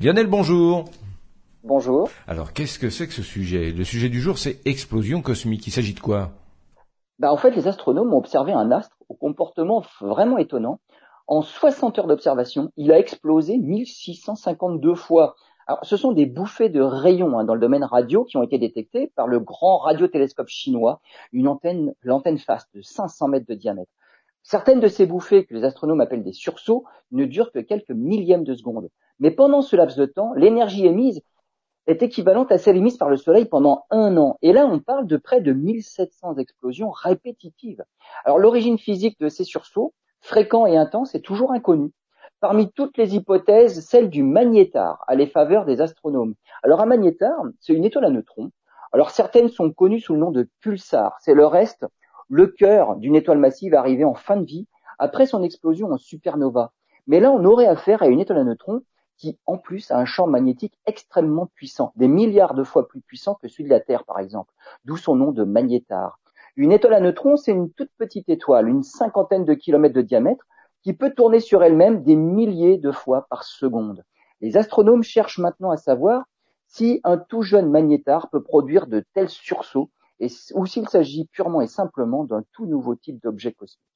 Lionel, bonjour. Bonjour. Alors, qu'est-ce que c'est que ce sujet? Le sujet du jour, c'est explosion cosmique. Il s'agit de quoi? Bah, En fait, les astronomes ont observé un astre au comportement vraiment étonnant. En 60 heures d'observation, il a explosé 1652 fois. Alors, ce sont des bouffées de rayons hein, dans le domaine radio qui ont été détectées par le grand radiotélescope chinois, une antenne, l'antenne FAST de 500 mètres de diamètre. Certaines de ces bouffées, que les astronomes appellent des sursauts, ne durent que quelques millièmes de seconde. Mais pendant ce laps de temps, l'énergie émise est équivalente à celle émise par le Soleil pendant un an. Et là, on parle de près de 1700 explosions répétitives. Alors, l'origine physique de ces sursauts, fréquents et intenses, est toujours inconnue. Parmi toutes les hypothèses, celle du magnétar a les faveurs des astronomes. Alors, un magnétar, c'est une étoile à neutrons. Alors, certaines sont connues sous le nom de pulsar. C'est le reste le cœur d'une étoile massive arrivée en fin de vie après son explosion en supernova. Mais là, on aurait affaire à une étoile à neutrons qui, en plus, a un champ magnétique extrêmement puissant, des milliards de fois plus puissant que celui de la Terre, par exemple, d'où son nom de magnétar. Une étoile à neutrons, c'est une toute petite étoile, une cinquantaine de kilomètres de diamètre, qui peut tourner sur elle-même des milliers de fois par seconde. Les astronomes cherchent maintenant à savoir si un tout jeune magnétar peut produire de tels sursauts ou s'il s'agit purement et simplement d'un tout nouveau type d'objet cosmique.